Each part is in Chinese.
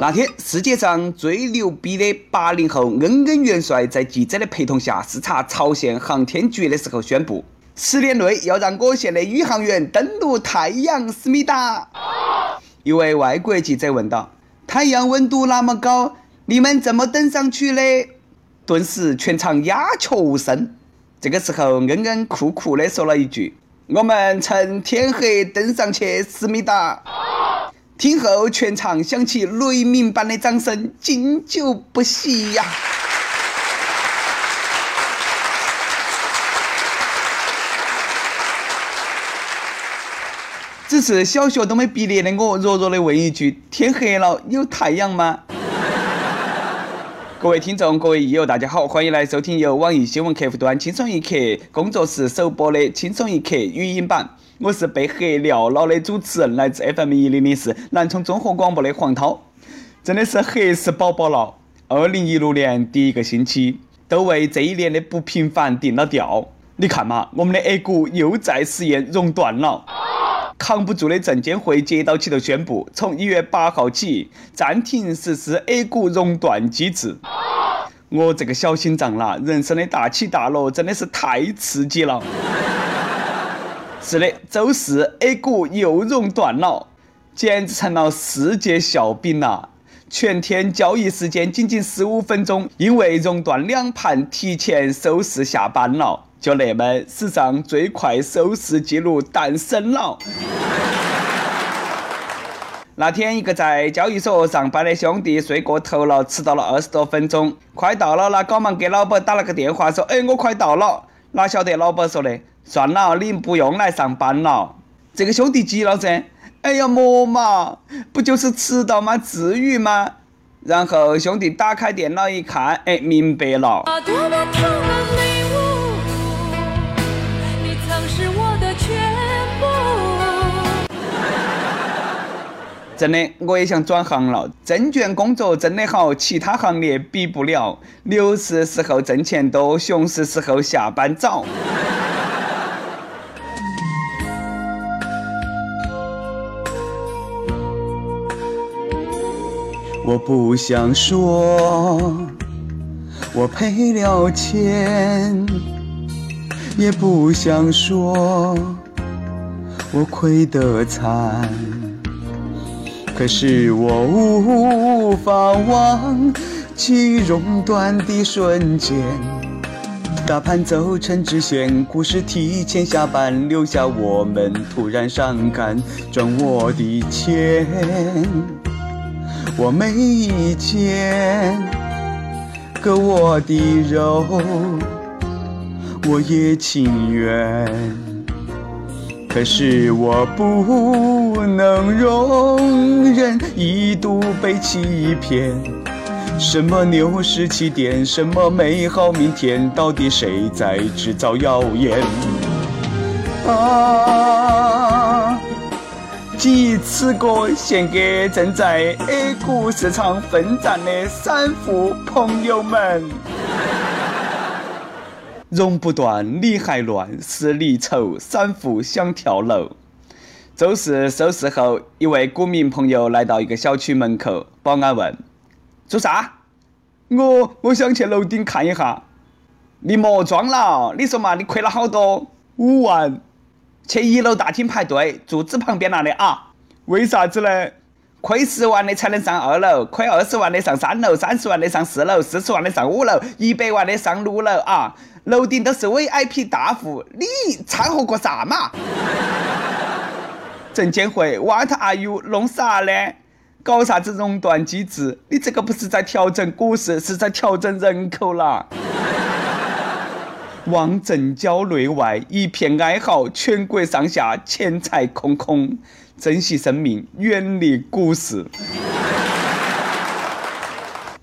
那天，世界上最牛逼的八零后恩恩元帅在记者的陪同下视察朝鲜航天局的时候宣布，十年内要让我县的宇航员登陆太阳思密达。一位外国记者问道：“太阳温度那么高，你们怎么登上去的？”顿时全场鸦雀无声。这个时候，恩恩酷酷的说了一句：“我们趁天黑登上去思密达。”听后，全场响起雷鸣般的掌声，经久不息呀！只是小学都没毕业的我，弱弱的问一句：天黑了，有太阳吗？各位听众，各位益友，大家好，欢迎来收听由网易新闻客户端轻松一刻工作室首播的轻松一刻语音版。我是被黑撂了的主持人，来自 FM 一零零四南充综合广播的黄涛。真的是黑死宝宝了！二零一六年第一个星期，都为这一年的不平凡定了调。你看嘛，我们的 A 股又在实验熔断了。扛不住的证监会接到起头宣布，从一月八号起暂停实施 A 股熔断机制。我这个小心脏啦，人生的大起大落真的是太刺激了。是的，周四 A 股又熔断了，简直成了世界笑柄呐！全天交易时间仅仅十五分钟，因为熔断两盘提前收市下班了。就那么，史上最快收视记录诞生了。那天，一个在交易所上班的兄弟睡过头了，迟到了二十多分钟。快到了，那赶忙给老板打了个电话，说：“哎，我快到了。”哪晓得老板说的：“算了，你不用来上班了。”这个兄弟急了噻：“哎呀，莫嘛，不就是迟到吗？至于吗？”然后兄弟打开电脑一看，哎，明白了。真的，我也想转行了。证券工作真的好，其他行业比不了。牛市时候挣钱多，熊市时候下班早。我不想说，我赔了钱，也不想说，我亏得惨。可是我无法忘记熔断的瞬间，大盘走成直线，股市提前下班，留下我们突然伤感，赚我的钱，我没意见，割我的肉，我也情愿。可是我不能容忍一度被欺骗，什么牛市起点，什么美好明天，到底谁在制造谣言？啊！寄此歌献给正在 A 股市场奋战的散户朋友们。熔不断，理还乱，是离愁，散户想跳楼。周四收市后，一位股民朋友来到一个小区门口，保安问：“做啥？”“我我想去楼顶看一下。”“你莫装了，你说嘛，你亏了好多？”“五万。”“去一楼大厅排队，柱子旁边那里啊。”“为啥子呢？”“亏十万的才能上二楼，亏二十万的上三楼，三十万的上四楼，四十万的上五楼，一百万的上六楼啊。”楼顶都是 VIP 大户，你掺和个啥嘛？证监会，What are you 弄啥呢？搞啥子熔断机制？你这个不是在调整股市，是在调整人口啦！望证交内外一片哀嚎，全国上下钱财空空，珍惜生命，远离股市。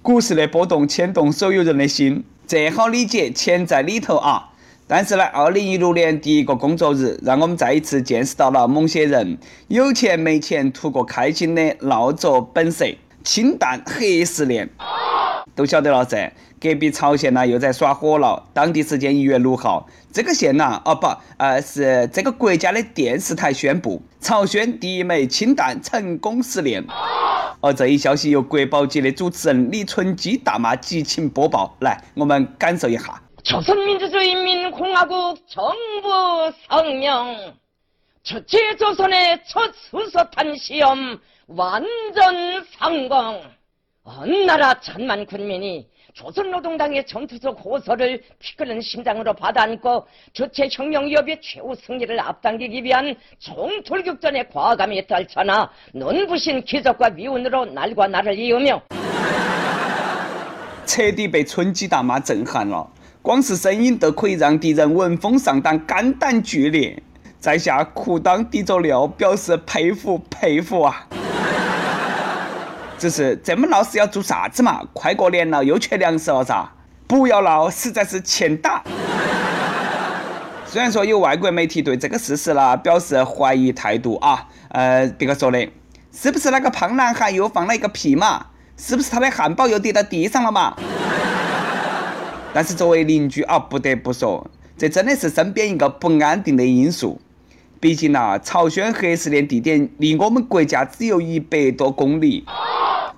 股市的波动牵动所有人的心。这好理解，钱在里头啊！但是呢，二零一六年第一个工作日，让我们再一次见识到了某些人有钱没钱图个开心的闹着本色。氢弹核试炼都晓得了噻。隔壁朝鲜呢又在耍火了。当地时间一月六号，这个县呐，哦不，呃是这个国家的电视台宣布，朝鲜第一枚氢弹成功试炼。而这一消息由国宝级的主持人李春基大妈激情播报，来，我们感受一下。朝鲜民主主义人民共和国정부성명첫째조선의첫수소탄시험완전성공언나라천만군민이 조선노동당의 전투적 호소를 피 끓는 심장으로 받아안고 주체혁명기업의 최후 승리를 앞당기기 위한 총돌격전의 과감히 떨쳐나 눈부신 기적과 미운으로 날과 나를 이으며 彻底被春季大妈震撼了，光是声音都可以让敌人闻风丧胆、肝胆俱裂。在下裤裆滴着尿，表示佩服佩服啊！ 只是这么闹是要做啥子嘛？快过年了，又缺粮食了噻！不要闹，实在是欠打。虽然说有外国媒体对这个事实呢表示怀疑态度啊，呃，别个说的，是不是那个胖男孩又放了一个屁嘛？是不是他的汉堡又跌到地上了嘛？但是作为邻居啊，不得不说，这真的是身边一个不安定的因素。毕竟呐，朝鲜核试验地点离我们国家只有一百多公里。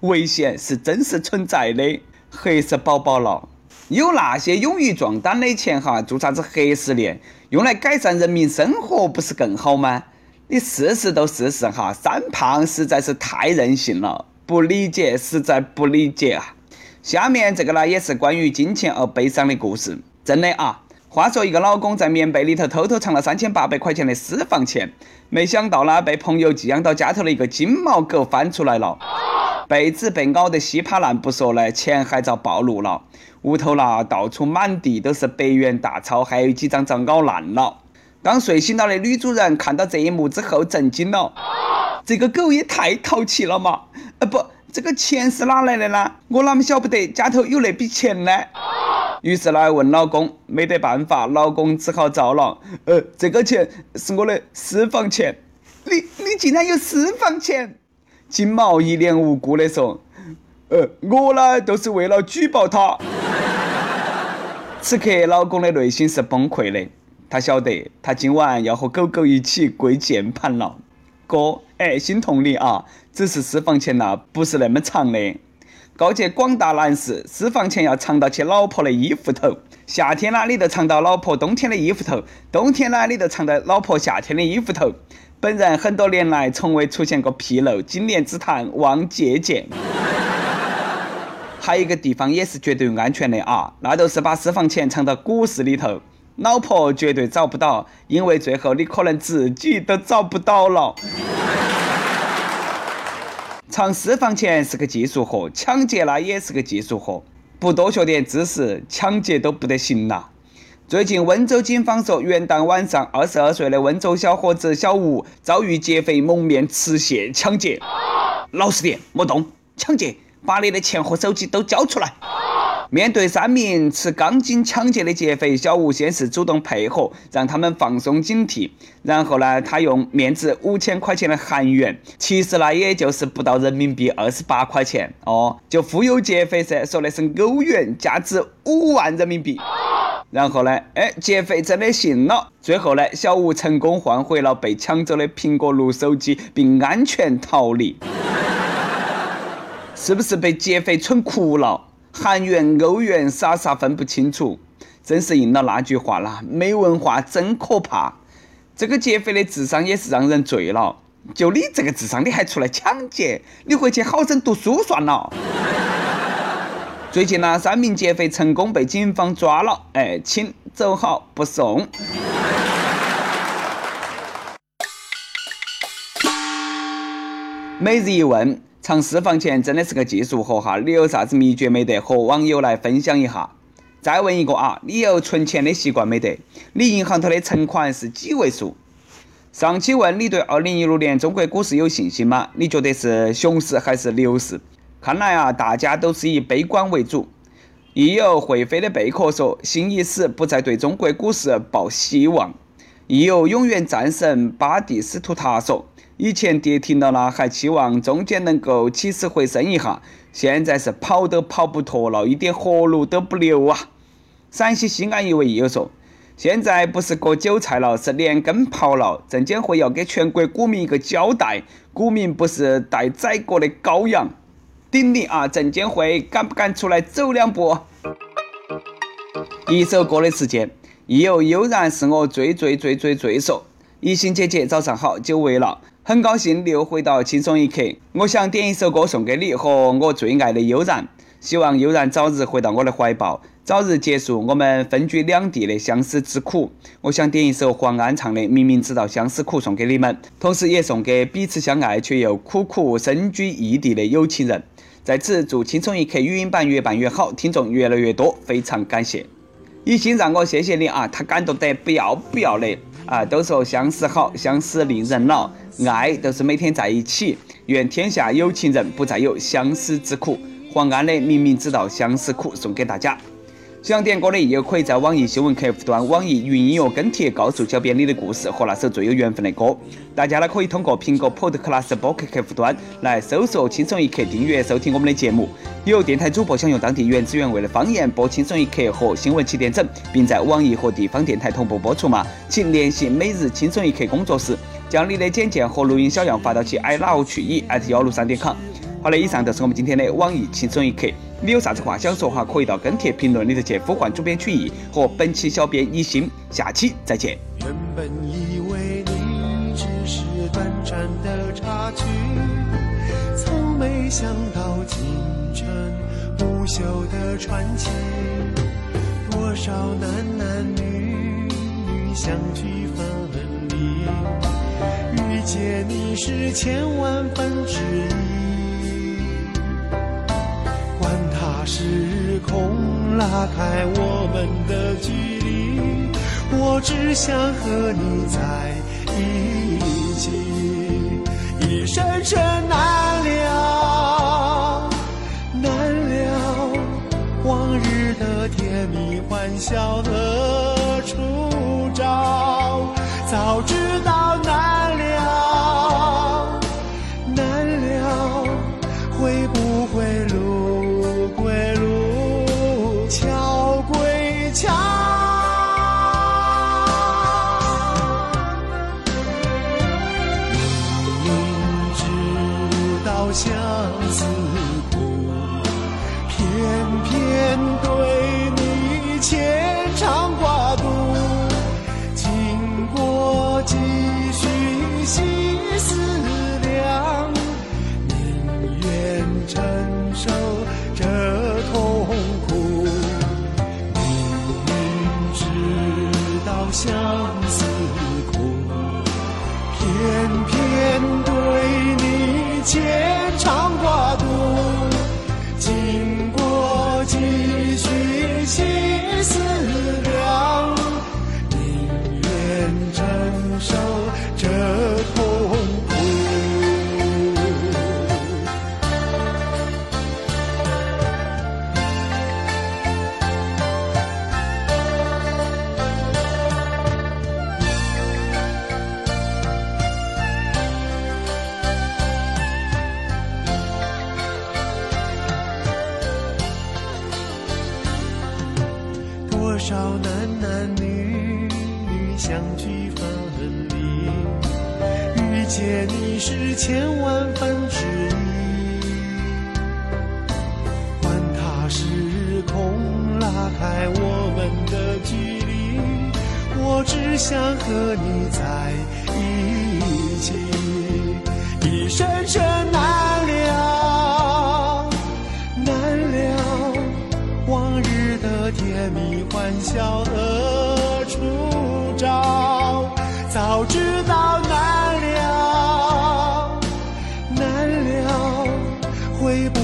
危险是真实存在的，黑色宝宝了。有那些勇于壮胆的钱哈，做啥子核试炼？用来改善人民生活不是更好吗？你试试都试试哈，三胖实在是太任性了，不理解，实在不理解啊！下面这个呢，也是关于金钱而悲伤的故事，真的啊。话说一个老公在棉被里头偷偷藏了三千八百块钱的私房钱，没想到呢，被朋友寄养到家头的一个金毛狗翻出来了。被子被咬得稀巴烂不说呢，钱还遭暴露了。屋头呢，到处满地都是百元大钞，还有几张遭咬烂了。当睡醒了的女主人看到这一幕之后，震惊了：这个狗也太淘气了嘛！呃，不，这个钱是哪来的呢？我哪么晓不得家头有那笔钱呢？于是呢，问老公，没得办法，老公只好招了：呃，这个钱是我的私房钱。你你竟然有私房钱？金毛一脸无辜地说：“呃，我呢都是为了举报他。”此刻，老公的内心是崩溃的。他晓得，他今晚要和狗狗一起跪键盘了。哥，哎，心痛你啊！只是私房钱呐，不是那么藏的。告诫广大男士，私房钱要藏到起老婆的衣服头。夏天呢，你就藏到老婆冬天的衣服头；冬天呢，你就藏到老婆夏天的衣服头。本人很多年来从未出现过纰漏，今年之谈望借鉴。还有一个地方也是绝对安全的啊，那就是把私房钱藏到股市里头，老婆绝对找不到，因为最后你可能自己都找不到了。藏私房钱是个技术活，抢劫那也是个技术活，不多学点知识，抢劫都不得行了。最近，温州警方说，元旦晚上，二十二岁的温州小伙子小吴遭遇劫匪蒙面持械抢劫。老实点，莫动，抢劫，把你的钱和手机都交出来。面对三名持钢筋抢劫的劫匪，小吴先是主动配合，让他们放松警惕。然后呢，他用面值五千块钱的韩元，其实呢也就是不到人民币二十八块钱哦，就忽悠劫匪噻，说那是欧元，价值五万人民币。然后呢，哎，劫匪真的信了。最后呢，小吴成功换回了被抢走的苹果六手机，并安全逃离。是不是被劫匪蠢哭了？韩元、欧元，傻傻分不清楚，真是应了那句话啦：没文化真可怕。这个劫匪的智商也是让人醉了。就你这个智商，你还出来抢劫？你回去好生读书算了。最近呢，三名劫匪成功被警方抓了，哎，请走好不送。每日一问：藏私房钱真的是个技术活哈？你有啥子秘诀没得？和网友来分享一下。再问一个啊，你有存钱的习惯没得？你银行头的存款是几位数？上期问你对二零一六年中国股市有信心吗？你觉得是熊市还是牛市？看来啊，大家都是以悲观为主。亦有会飞的贝壳说：“信已死，不再对中国股市抱希望。”亦有永远战神巴蒂斯图塔说：“以前跌停了呢，还期望中间能够起死回生一下，现在是跑都跑不脱了，一点活路都不留啊。”陕西西安一位益友说：“现在不是割韭菜了，是连根刨了。证监会要给全国股民一个交代，股民不是待宰割的羔羊。顶你啊！证监会敢不敢出来走两步？一首歌的时间，亦有悠然是我最最最最最说。一心姐姐早上好，久违了，很高兴又回到轻松一刻。我想点一首歌送给你和我最爱的悠然，希望悠然早日回到我的怀抱。早日结束我们分居两地的相思之苦。我想点一首黄安唱的《明明知道相思苦》送给你们，同时也送给彼此相爱却又苦苦身居异地的有情人。在此祝青春一刻语音版越办越好，听众越来越多，非常感谢。一心让我谢谢你啊，他感动得不要不要的啊！都说相思好，相思令人老，爱都是每天在一起。愿天下有情人不再有相思之苦。黄安的明明知道相思苦，送给大家。想点歌的也可以在网易新闻客户端、网易云音乐跟帖告诉小编你的故事和那首最有缘分的歌。大家呢可以通过苹果 Podcast 播客客户端来搜索“轻松一刻”，订阅收听我们的节目。有电台主播想用当地原汁原味的方言播《轻松一刻》和新闻七点整，并在网易和地方电台同步播出吗？请联系每日轻松一刻工作室，将你的简介和录音小样发到其 i love 去以 at 幺六三点 com。好了，以上就是我们今天的网易轻松一刻。你有啥子话想说哈？可以到跟帖评论里头去呼唤主编曲艺和本期小编一心。下期再见。原本以为你只是短暂的插曲，从没想到竟成不朽的传奇。多少男男女女相聚分离，遇见你是千万分之一。时空拉开我们的距离，我只想和你在一起，一生生难了，难了，往日的甜蜜欢笑何处找，早知道只想和你在一起，一生生难了，难了，往日的甜蜜。欢笑的初照，早知道难了，难了，会不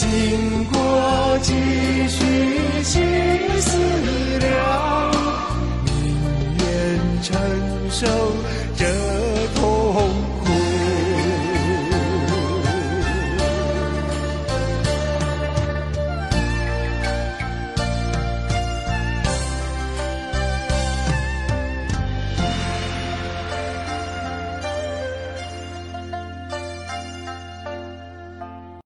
经过几许细思量，宁愿承受。